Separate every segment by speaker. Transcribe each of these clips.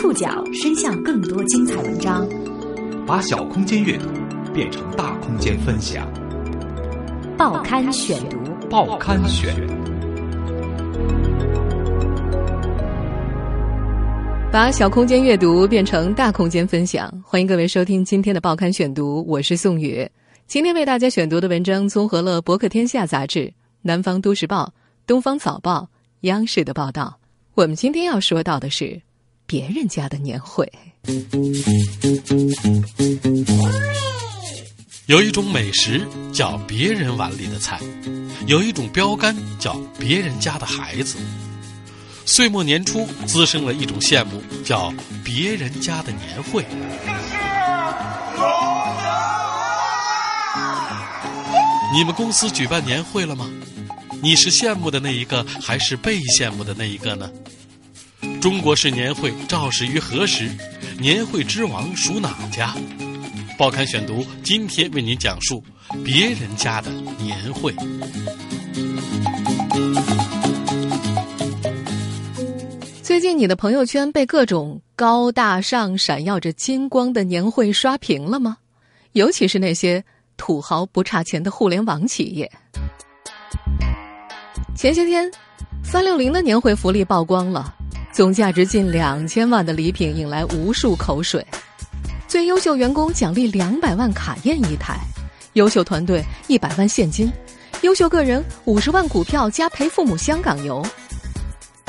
Speaker 1: 触角伸向更多精彩文章，
Speaker 2: 把小空间阅读变成大空间分享。
Speaker 1: 报刊选读，
Speaker 2: 报刊选，
Speaker 3: 把小空间阅读变成大空间分享。欢迎各位收听今天的报刊选读，我是宋宇。今天为大家选读的文章综合了《博客天下》杂志、《南方都市报》、《东方早报》、央视的报道。我们今天要说到的是别人家的年会。
Speaker 4: 有一种美食叫别人碗里的菜，有一种标杆叫别人家的孩子。岁末年初滋生了一种羡慕，叫别人家的年会。你们公司举办年会了吗？你是羡慕的那一个，还是被羡慕的那一个呢？中国式年会肇始于何时？年会之王属哪家？报刊选读今天为您讲述别人家的年会。
Speaker 3: 最近你的朋友圈被各种高大上、闪耀着金光的年会刷屏了吗？尤其是那些土豪不差钱的互联网企业。前些天，三六零的年会福利曝光了，总价值近两千万的礼品引来无数口水。最优秀员工奖励两百万卡宴一台，优秀团队一百万现金，优秀个人五十万股票加陪父母香港游。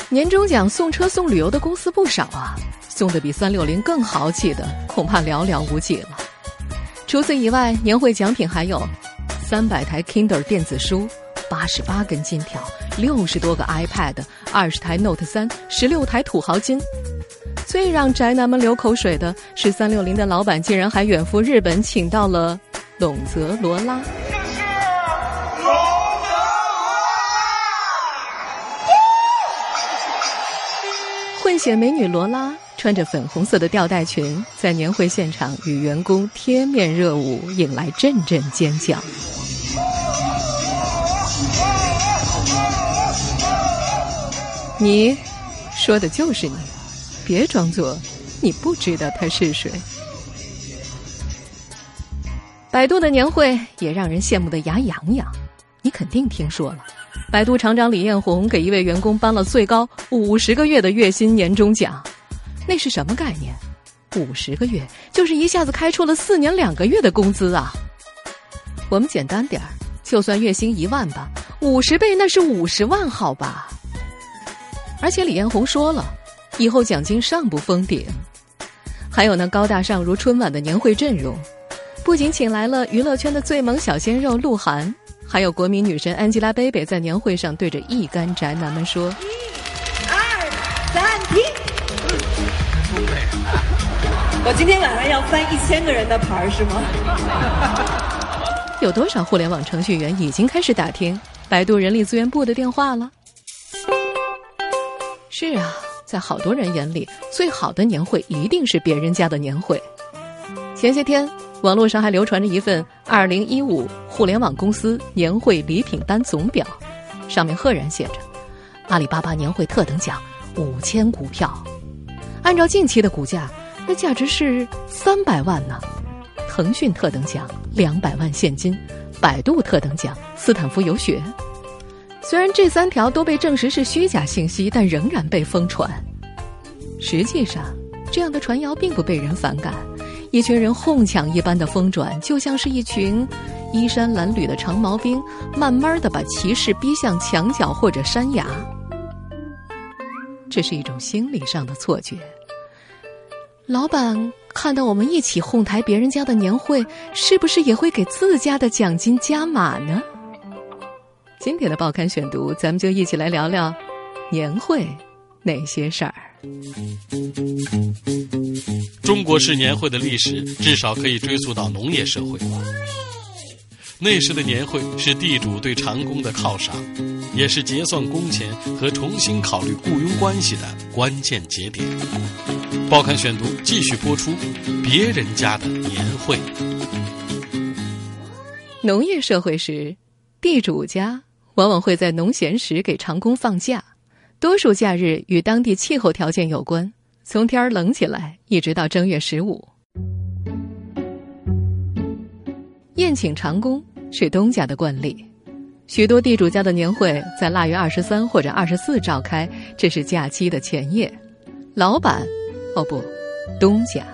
Speaker 3: 年终奖送车送旅游的公司不少啊，送的比三六零更豪气的恐怕寥寥无几了。除此以外，年会奖品还有三百台 Kindle 电子书。八十八根金条，六十多个 iPad，二十台 Note 三，十六台土豪金。最让宅男们流口水的是，三六零的老板竟然还远赴日本，请到了泷泽罗拉。混血美女罗拉穿着粉红色的吊带裙，在年会现场与员工贴面热舞，引来阵阵尖叫。你说的就是你，别装作你不知道他是谁。百度的年会也让人羡慕的牙痒痒，你肯定听说了。百度厂长李彦宏给一位员工颁了最高五十个月的月薪年终奖，那是什么概念？五十个月就是一下子开出了四年两个月的工资啊！我们简单点儿，就算月薪一万吧，五十倍那是五十万，好吧？而且李彦宏说了，以后奖金上不封顶。还有那高大上如春晚的年会阵容，不仅请来了娱乐圈的最萌小鲜肉鹿晗，还有国民女神 Angelababy 在年会上对着一干宅男们说：“
Speaker 5: 一、二、三，停！”我今天晚上要翻一千个人的牌儿，是吗？
Speaker 3: 有多少互联网程序员已经开始打听百度人力资源部的电话了？是啊，在好多人眼里，最好的年会一定是别人家的年会。前些天，网络上还流传着一份二零一五互联网公司年会礼品单总表，上面赫然写着：阿里巴巴年会特等奖五千股票，按照近期的股价，那价值是三百万呢。腾讯特等奖两百万现金，百度特等奖斯坦福游学。虽然这三条都被证实是虚假信息，但仍然被疯传。实际上，这样的传谣并不被人反感。一群人哄抢一般的疯转，就像是一群衣衫褴褛的长毛兵，慢慢的把骑士逼向墙角或者山崖。这是一种心理上的错觉。老板看到我们一起哄抬别人家的年会，是不是也会给自家的奖金加码呢？今天的报刊选读，咱们就一起来聊聊年会那些事儿。
Speaker 4: 中国式年会的历史至少可以追溯到农业社会。那时的年会是地主对长工的犒赏，也是结算工钱和重新考虑雇佣关系的关键节点。报刊选读继续播出别人家的年会。
Speaker 3: 农业社会时，地主家。往往会在农闲时给长工放假，多数假日与当地气候条件有关，从天儿冷起来一直到正月十五。宴请长工是东家的惯例，许多地主家的年会在腊月二十三或者二十四召开，这是假期的前夜。老板，哦不，东家，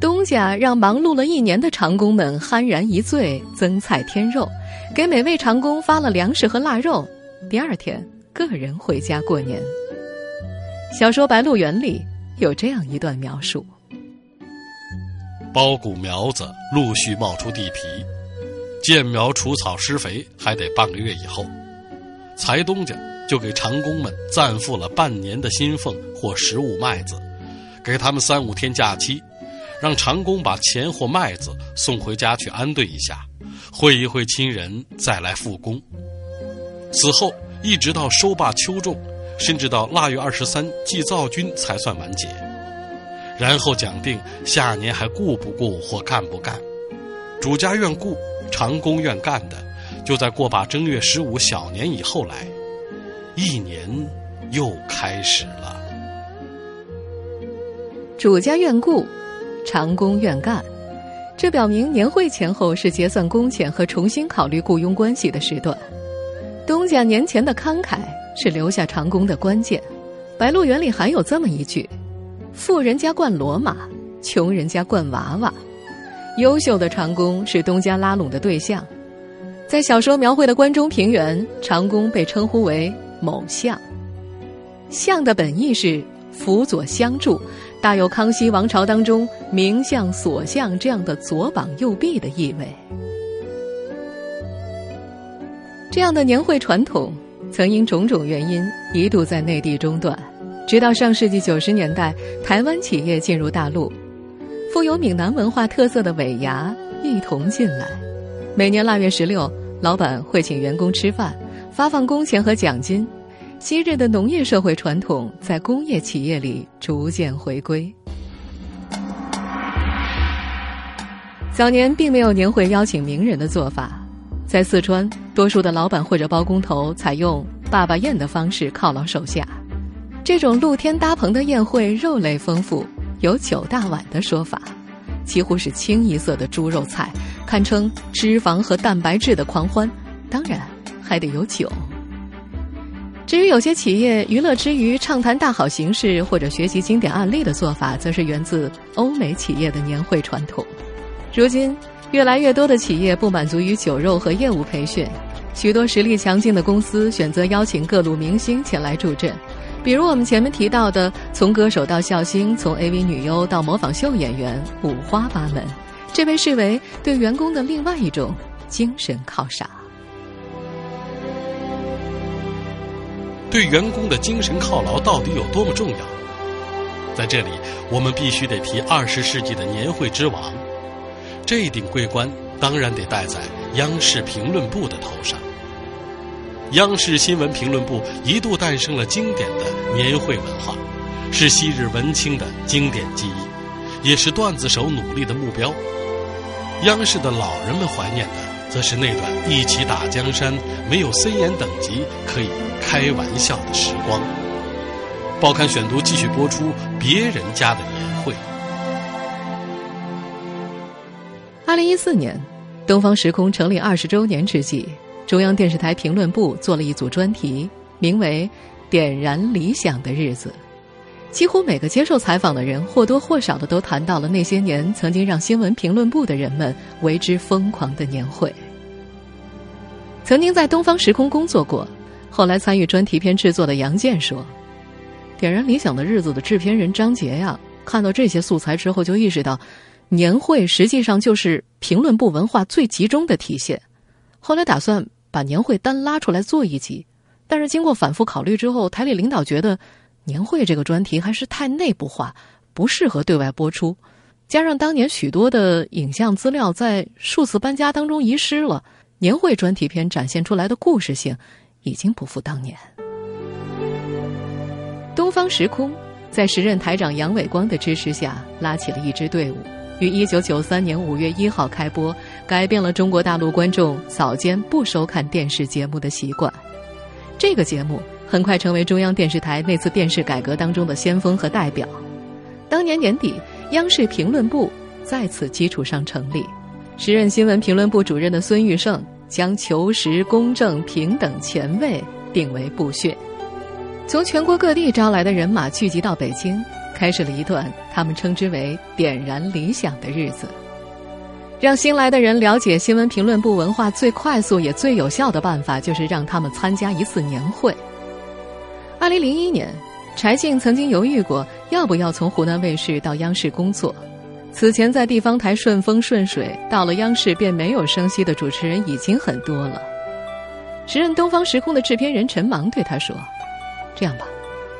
Speaker 3: 东家让忙碌了一年的长工们酣然一醉，增菜添肉，给每位长工发了粮食和腊肉。第二天，个人回家过年。小说《白鹿原》里有这样一段描述。
Speaker 4: 苞谷苗子陆续冒出地皮，建苗除草施肥还得半个月以后，财东家就给长工们暂付了半年的薪俸或食物麦子，给他们三五天假期，让长工把钱或麦子送回家去安顿一下，会一会亲人，再来复工。此后一直到收罢秋种，甚至到腊月二十三祭灶君才算完结。然后讲定下年还顾不顾或干不干，主家愿顾，长工愿干的，就在过把正月十五小年以后来，一年又开始了。
Speaker 3: 主家愿顾，长工愿干，这表明年会前后是结算工钱和重新考虑雇佣关系的时段。东家年前的慷慨是留下长工的关键。白鹿原里还有这么一句。富人家惯骡马，穷人家惯娃娃。优秀的长工是东家拉拢的对象。在小说描绘的关中平原，长工被称呼为“某相”。相的本意是辅佐相助，大有康熙王朝当中名相、所相这样的左膀右臂的意味。这样的年会传统，曾因种种原因一度在内地中断。直到上世纪九十年代，台湾企业进入大陆，富有闽南文化特色的尾牙一同进来。每年腊月十六，老板会请员工吃饭，发放工钱和奖金。昔日的农业社会传统在工业企业里逐渐回归。早年并没有年会邀请名人的做法，在四川，多数的老板或者包工头采用“爸爸宴”的方式犒劳手下。这种露天搭棚的宴会，肉类丰富，有九大碗的说法，几乎是清一色的猪肉菜，堪称脂肪和蛋白质的狂欢。当然，还得有酒。至于有些企业娱乐之余畅谈大好形势或者学习经典案例的做法，则是源自欧美企业的年会传统。如今，越来越多的企业不满足于酒肉和业务培训，许多实力强劲的公司选择邀请各路明星前来助阵。比如我们前面提到的，从歌手到笑星，从 AV 女优到模仿秀演员，五花八门，这被视为对员工的另外一种精神犒赏。
Speaker 4: 对员工的精神犒劳到底有多么重要？在这里，我们必须得提二十世纪的年会之王，这顶桂冠当然得戴在央视评论部的头上。央视新闻评论部一度诞生了经典的年会文化，是昔日文青的经典记忆，也是段子手努力的目标。央视的老人们怀念的，则是那段一起打江山、没有森严等级可以开玩笑的时光。报刊选读继续播出别人家的年会。
Speaker 3: 二零一四年，东方时空成立二十周年之际。中央电视台评论部做了一组专题，名为《点燃理想的日子》。几乎每个接受采访的人或多或少的都谈到了那些年曾经让新闻评论部的人们为之疯狂的年会。曾经在东方时空工作过，后来参与专题片制作的杨健说：“《点燃理想的日子》的制片人张杰呀，看到这些素材之后，就意识到，年会实际上就是评论部文化最集中的体现。后来打算。”把年会单拉出来做一集，但是经过反复考虑之后，台里领导觉得年会这个专题还是太内部化，不适合对外播出。加上当年许多的影像资料在数次搬家当中遗失了，年会专题片展现出来的故事性已经不复当年。东方时空在时任台长杨伟光的支持下，拉起了一支队伍。于一九九三年五月一号开播，改变了中国大陆观众早间不收看电视节目的习惯。这个节目很快成为中央电视台那次电视改革当中的先锋和代表。当年年底，央视评论部在此基础上成立，时任新闻评论部主任的孙玉胜将求实、公正、平等、前卫定为部训，从全国各地招来的人马聚集到北京，开始了一段他们称之为“点燃理想”的日子。让新来的人了解新闻评论部文化最快速也最有效的办法，就是让他们参加一次年会。二零零一年，柴静曾经犹豫过要不要从湖南卫视到央视工作。此前在地方台顺风顺水，到了央视便没有声息的主持人已经很多了。时任东方时空的制片人陈芒对他说：“这样吧，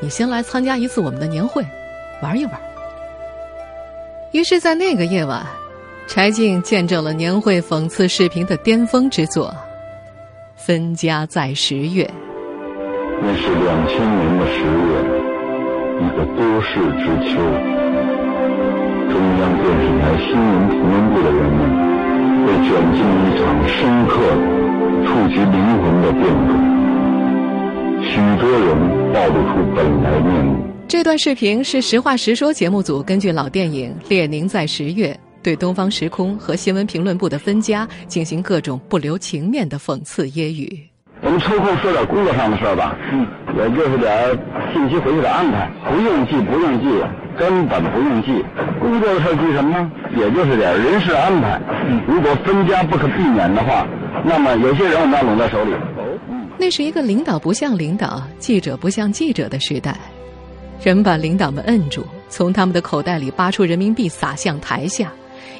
Speaker 3: 你先来参加一次我们的年会，玩一玩。”于是，在那个夜晚。柴静见证了年会讽刺视频的巅峰之作，《分家在十月》。
Speaker 6: 那是两千年的十月，一个多事之秋，中央电视台新闻评论部的人们被卷进一场深刻、触及灵魂的变革，许多人暴露出本来面目。
Speaker 3: 这段视频是《实话实说》节目组根据老电影《列宁在十月》。对东方时空和新闻评论部的分家进行各种不留情面的讽刺揶揄。
Speaker 6: 我们抽空说点工作上的事儿吧，嗯，也就是点信息回去的安排，不用记，不用记，根本不用记。工作的事记什么呢？也就是点人事安排。如果分家不可避免的话，那么有些人我们要拢在手里。
Speaker 3: 那是一个领导不像领导、记者不像记者的时代，人把领导们摁住，从他们的口袋里扒出人民币撒向台下。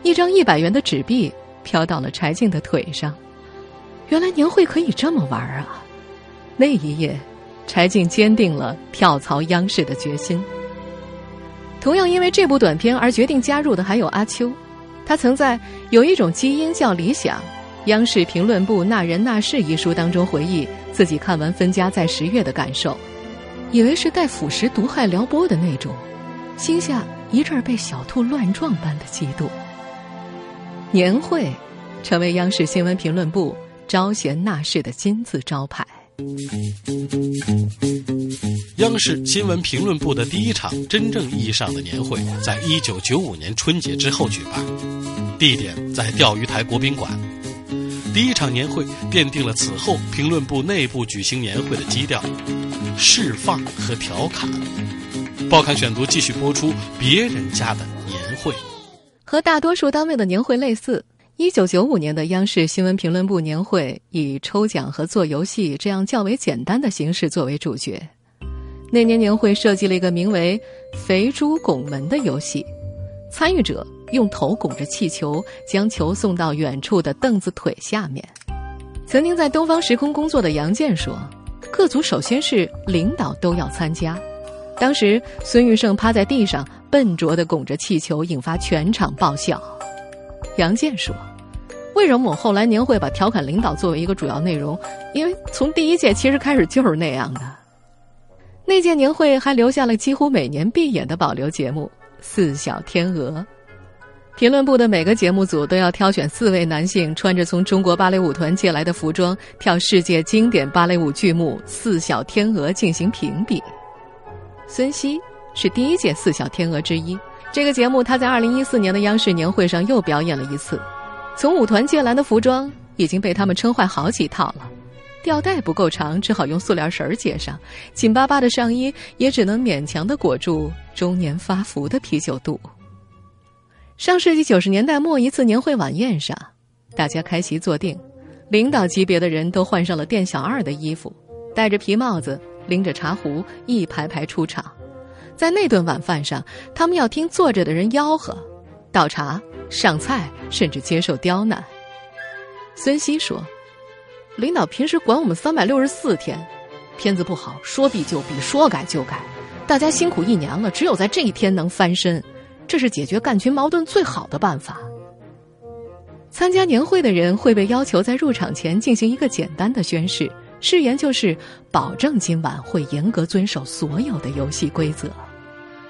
Speaker 3: 一张一百元的纸币飘到了柴静的腿上，原来年会可以这么玩啊！那一夜，柴静坚定了跳槽央视的决心。同样因为这部短片而决定加入的还有阿秋，他曾在《有一种基因叫理想》央视评论部那人那事一书当中回忆自己看完《分家在十月》的感受，以为是带腐蚀毒害撩拨的那种，心下一阵被小兔乱撞般的嫉妒。年会，成为央视新闻评论部招贤纳士的金字招牌。
Speaker 4: 央视新闻评论部的第一场真正意义上的年会，在一九九五年春节之后举办，地点在钓鱼台国宾馆。第一场年会奠定了此后评论部内部举行年会的基调：释放和调侃。报刊选读继续播出别人家的年会。
Speaker 3: 和大多数单位的年会类似，一九九五年的央视新闻评论部年会以抽奖和做游戏这样较为简单的形式作为主角。那年年会设计了一个名为“肥猪拱门”的游戏，参与者用头拱着气球，将球送到远处的凳子腿下面。曾经在东方时空工作的杨健说：“各组首先是领导都要参加。”当时孙玉胜趴在地上。笨拙的拱着气球，引发全场爆笑。杨健说：“为什么我后来年会把调侃领导作为一个主要内容？因为从第一届其实开始就是那样的。那届年会还留下了几乎每年必演的保留节目《四小天鹅》。评论部的每个节目组都要挑选四位男性，穿着从中国芭蕾舞团借来的服装，跳世界经典芭蕾舞剧目《四小天鹅》进行评比。孙熙。是第一届四小天鹅之一。这个节目，他在二零一四年的央视年会上又表演了一次。从舞团借来的服装已经被他们撑坏好几套了，吊带不够长，只好用塑料绳儿接上；紧巴巴的上衣也只能勉强的裹住中年发福的啤酒肚。上世纪九十年代末一次年会晚宴上，大家开席坐定，领导级别的人都换上了店小二的衣服，戴着皮帽子，拎着茶壶，一排排出场。在那顿晚饭上，他们要听坐着的人吆喝、倒茶、上菜，甚至接受刁难。孙熙说：“领导平时管我们三百六十四天，片子不好说毙就毙，说改就改。大家辛苦一年了，只有在这一天能翻身，这是解决干群矛盾最好的办法。”参加年会的人会被要求在入场前进行一个简单的宣誓。誓言就是保证今晚会严格遵守所有的游戏规则。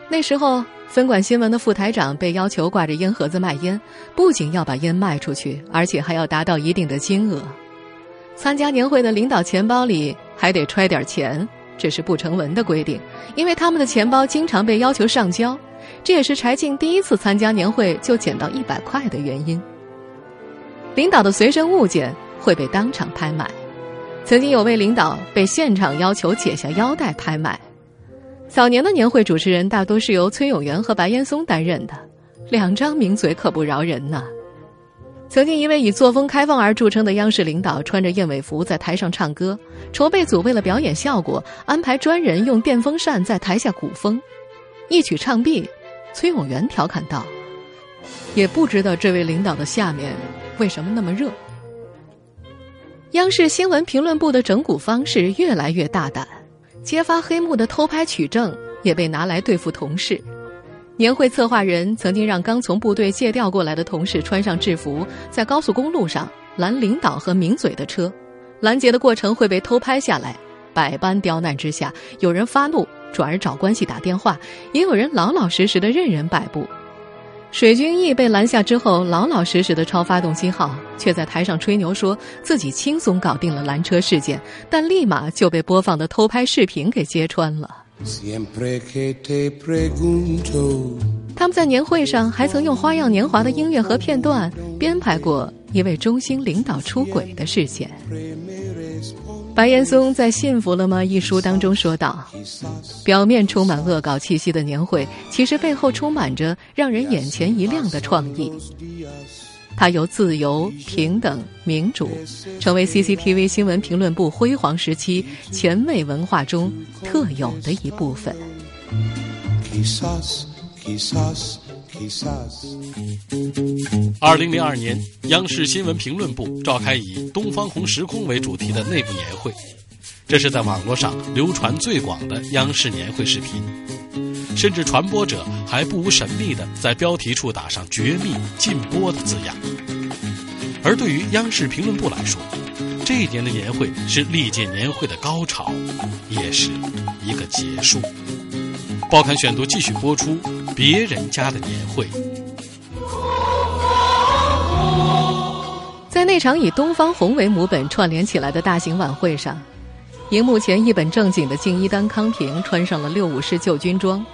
Speaker 3: 那时候，分管新闻的副台长被要求挂着烟盒子卖烟，不仅要把烟卖出去，而且还要达到一定的金额。参加年会的领导钱包里还得揣点钱，这是不成文的规定，因为他们的钱包经常被要求上交，这也是柴静第一次参加年会就捡到一百块的原因。领导的随身物件会被当场拍卖，曾经有位领导被现场要求解下腰带拍卖。早年的年会主持人大多是由崔永元和白岩松担任的，两张名嘴可不饶人呐。曾经一位以作风开放而著称的央视领导，穿着燕尾服在台上唱歌。筹备组为了表演效果，安排专人用电风扇在台下鼓风。一曲唱毕，崔永元调侃道：“也不知道这位领导的下面为什么那么热。”央视新闻评论部的整蛊方式越来越大胆，揭发黑幕的偷拍取证也被拿来对付同事。年会策划人曾经让刚从部队借调过来的同事穿上制服，在高速公路上拦领导和名嘴的车，拦截的过程会被偷拍下来。百般刁难之下，有人发怒，转而找关系打电话，也有人老老实实的任人摆布。水军义被拦下之后，老老实实的抄发动机号，却在台上吹牛说自己轻松搞定了拦车事件，但立马就被播放的偷拍视频给揭穿了。他们在年会上还曾用花样年华的音乐和片段编排过一位中心领导出轨的事件。白岩松在《幸福了吗》一书当中说道：“表面充满恶搞气息的年会，其实背后充满着让人眼前一亮的创意。”它由自由、平等、民主，成为 CCTV 新闻评论部辉煌时期前卫文化中特有的一部分。
Speaker 4: 二零零二年，央视新闻评论部召开以“东方红时空”为主题的内部年会，这是在网络上流传最广的央视年会视频。甚至传播者还不无神秘的在标题处打上“绝密禁播”的字样。而对于央视评论部来说，这一年的年会是历届年会的高潮，也是一个结束。报刊选读继续播出别人家的年会。
Speaker 3: 在那场以东方红为母本串联起来的大型晚会上，荧幕前一本正经的敬一丹、康平穿上了六五式旧军装。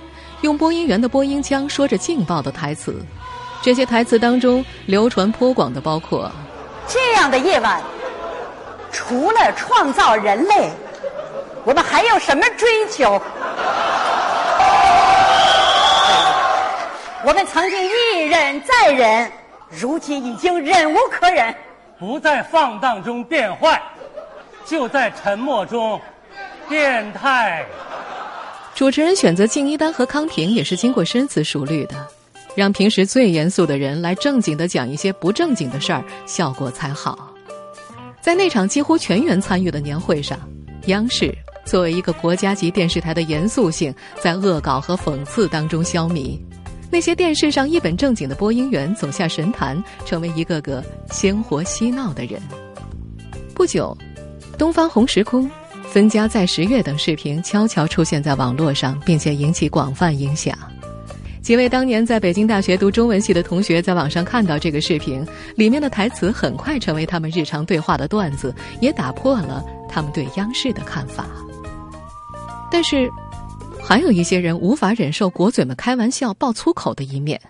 Speaker 3: 用播音员的播音腔说着劲爆的台词，这些台词当中流传颇广的包括：
Speaker 7: 这样的夜晚，除了创造人类，我们还有什么追求？我们曾经一忍再忍，如今已经忍无可忍，
Speaker 8: 不在放荡中变坏，就在沉默中变态。
Speaker 3: 主持人选择敬一丹和康平也是经过深思熟虑的，让平时最严肃的人来正经的讲一些不正经的事儿，效果才好。在那场几乎全员参与的年会上，央视作为一个国家级电视台的严肃性在恶搞和讽刺当中消弭，那些电视上一本正经的播音员走下神坛，成为一个个鲜活嬉闹的人。不久，东方红时空。分家在十月等视频悄悄出现在网络上，并且引起广泛影响。几位当年在北京大学读中文系的同学在网上看到这个视频，里面的台词很快成为他们日常对话的段子，也打破了他们对央视的看法。但是，还有一些人无法忍受国嘴们开玩笑、爆粗口的一面。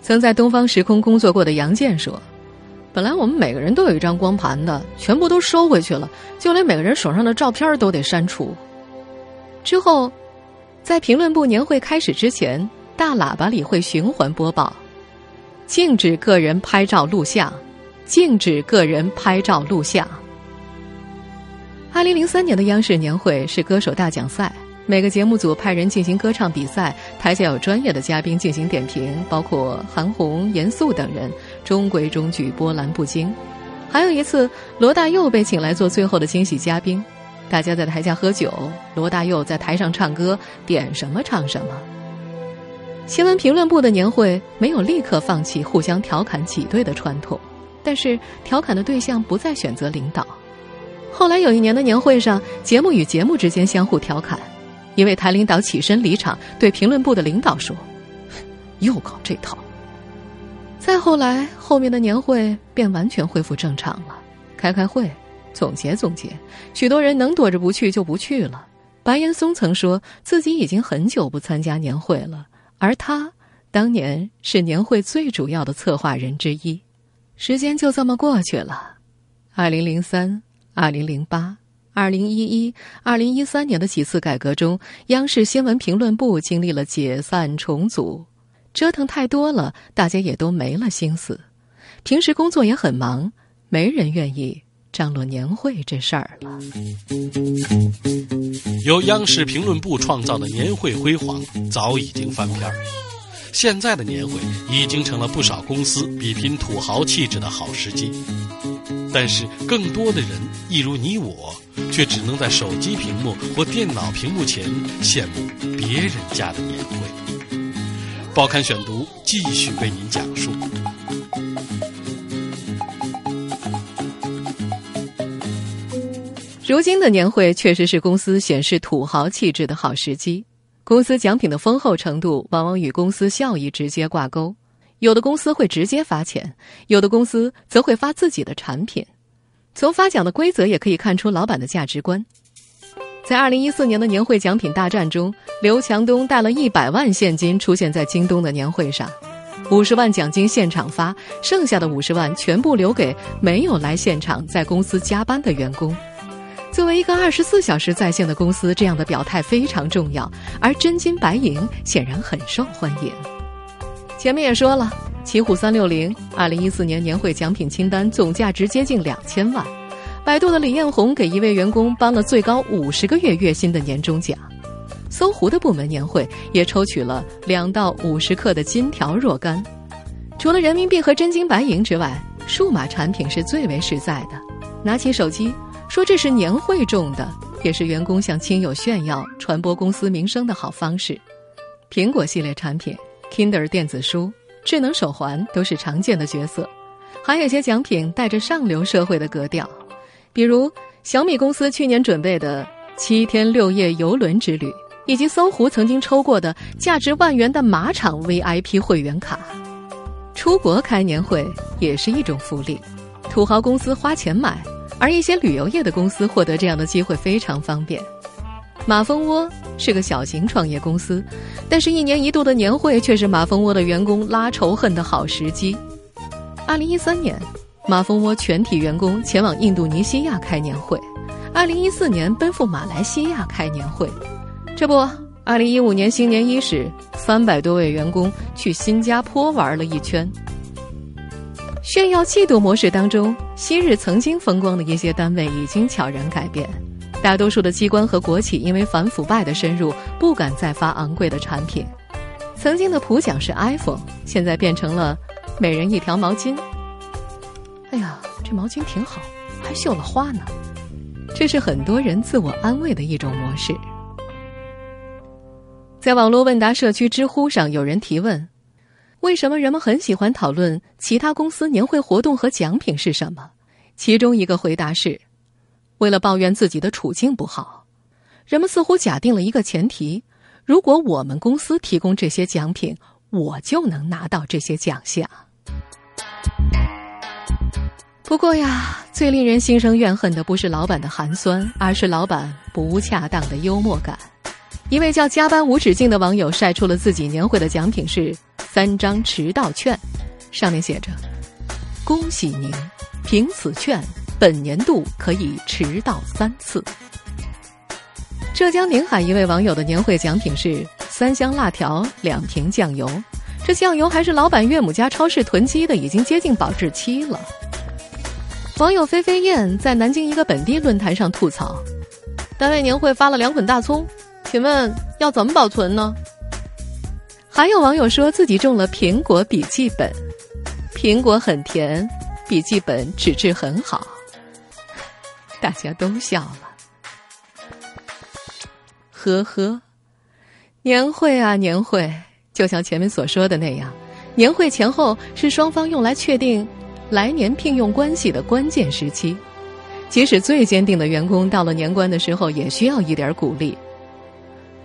Speaker 3: 曾在东方时空工作过的杨健说。本来我们每个人都有一张光盘的，全部都收回去了，就连每个人手上的照片都得删除。之后，在评论部年会开始之前，大喇叭里会循环播报：禁止个人拍照录像，禁止个人拍照录像。二零零三年的央视年会是歌手大奖赛。每个节目组派人进行歌唱比赛，台下有专业的嘉宾进行点评，包括韩红、严肃等人，中规中矩，波澜不惊。还有一次，罗大佑被请来做最后的惊喜嘉宾，大家在台下喝酒，罗大佑在台上唱歌，点什么唱什么。新闻评论部的年会没有立刻放弃互相调侃挤兑的传统，但是调侃的对象不再选择领导。后来有一年的年会上，节目与节目之间相互调侃。一位台领导起身离场，对评论部的领导说：“又搞这套。”再后来，后面的年会便完全恢复正常了，开开会总结总结，许多人能躲着不去就不去了。白岩松曾说自己已经很久不参加年会了，而他当年是年会最主要的策划人之一。时间就这么过去了，二零零三、二零零八、二零一一、二零一三年的几次改革中，央视新闻评论部经历了解散重组，折腾太多了，大家也都没了心思。平时工作也很忙，没人愿意张罗年会这事儿了。
Speaker 4: 由央视评论部创造的年会辉煌早已经翻篇儿，现在的年会已经成了不少公司比拼土豪气质的好时机。但是，更多的人，一如你我，却只能在手机屏幕或电脑屏幕前羡慕别人家的年会。报刊选读继续为您讲述。
Speaker 3: 如今的年会确实是公司显示土豪气质的好时机。公司奖品的丰厚程度往往与公司效益直接挂钩，有的公司会直接发钱，有的公司则会发自己的产品。从发奖的规则也可以看出老板的价值观。在二零一四年的年会奖品大战中，刘强东带了一百万现金出现在京东的年会上，五十万奖金现场发，剩下的五十万全部留给没有来现场在公司加班的员工。作为一个二十四小时在线的公司，这样的表态非常重要，而真金白银显然很受欢迎。前面也说了，奇虎三六零二零一四年年会奖品清单总价值接近两千万，百度的李彦宏给一位员工颁了最高五十个月月薪的年终奖，搜狐的部门年会也抽取了两到五十克的金条若干。除了人民币和真金白银之外，数码产品是最为实在的。拿起手机。说这是年会中的，也是员工向亲友炫耀、传播公司名声的好方式。苹果系列产品、Kindle 电子书、智能手环都是常见的角色，还有些奖品带着上流社会的格调，比如小米公司去年准备的七天六夜游轮之旅，以及搜狐曾经抽过的价值万元的马场 VIP 会员卡。出国开年会也是一种福利，土豪公司花钱买。而一些旅游业的公司获得这样的机会非常方便。马蜂窝是个小型创业公司，但是一年一度的年会却是马蜂窝的员工拉仇恨的好时机。二零一三年，马蜂窝全体员工前往印度尼西亚开年会；二零一四年奔赴马来西亚开年会。这不，二零一五年新年伊始，三百多位员工去新加坡玩了一圈。炫耀嫉妒模式当中，昔日曾经风光的一些单位已经悄然改变。大多数的机关和国企因为反腐败的深入，不敢再发昂贵的产品。曾经的普奖是 iPhone，现在变成了每人一条毛巾。哎呀，这毛巾挺好，还绣了花呢。这是很多人自我安慰的一种模式。在网络问答社区知乎上，有人提问。为什么人们很喜欢讨论其他公司年会活动和奖品是什么？其中一个回答是：为了抱怨自己的处境不好。人们似乎假定了一个前提：如果我们公司提供这些奖品，我就能拿到这些奖项。不过呀，最令人心生怨恨的不是老板的寒酸，而是老板不恰当的幽默感。一位叫“加班无止境”的网友晒出了自己年会的奖品是三张迟到券，上面写着：“恭喜您，凭此券，本年度可以迟到三次。”浙江宁海一位网友的年会奖品是三箱辣条、两瓶酱油，这酱油还是老板岳母家超市囤积的，已经接近保质期了。网友飞飞燕在南京一个本地论坛上吐槽：“单位年会发了两捆大葱。”请问要怎么保存呢？还有网友说自己中了苹果笔记本，苹果很甜，笔记本纸质很好，大家都笑了。呵呵，年会啊年会，就像前面所说的那样，年会前后是双方用来确定来年聘用关系的关键时期。即使最坚定的员工，到了年关的时候，也需要一点鼓励。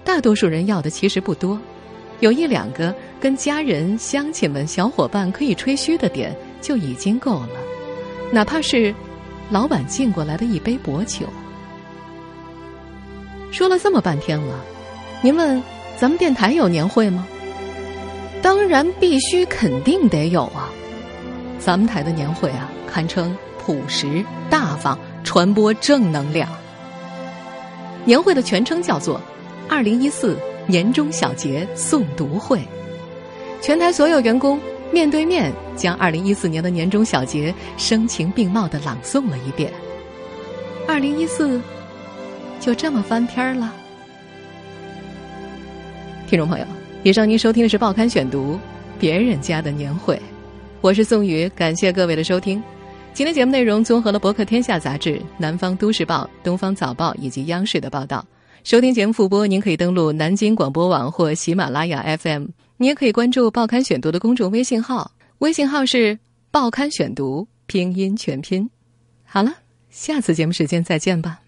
Speaker 3: 大多数人要的其实不多，有一两个跟家人、乡亲们、小伙伴可以吹嘘的点就已经够了，哪怕是老板敬过来的一杯薄酒。说了这么半天了，您问咱们电台有年会吗？当然必须肯定得有啊！咱们台的年会啊，堪称朴实大方，传播正能量。年会的全称叫做“二零一四年终小节诵读会”，全台所有员工面对面将二零一四年的年终小节声情并茂的朗诵了一遍。二零一四就这么翻篇了。听众朋友，以上您收听的是《报刊选读》，别人家的年会，我是宋宇，感谢各位的收听。今天节目内容综合了《博客天下》杂志、《南方都市报》、《东方早报》以及央视的报道。收听节目复播，您可以登录南京广播网或喜马拉雅 FM。你也可以关注《报刊选读》的公众微信号，微信号是“报刊选读”拼音全拼。好了，下次节目时间再见吧。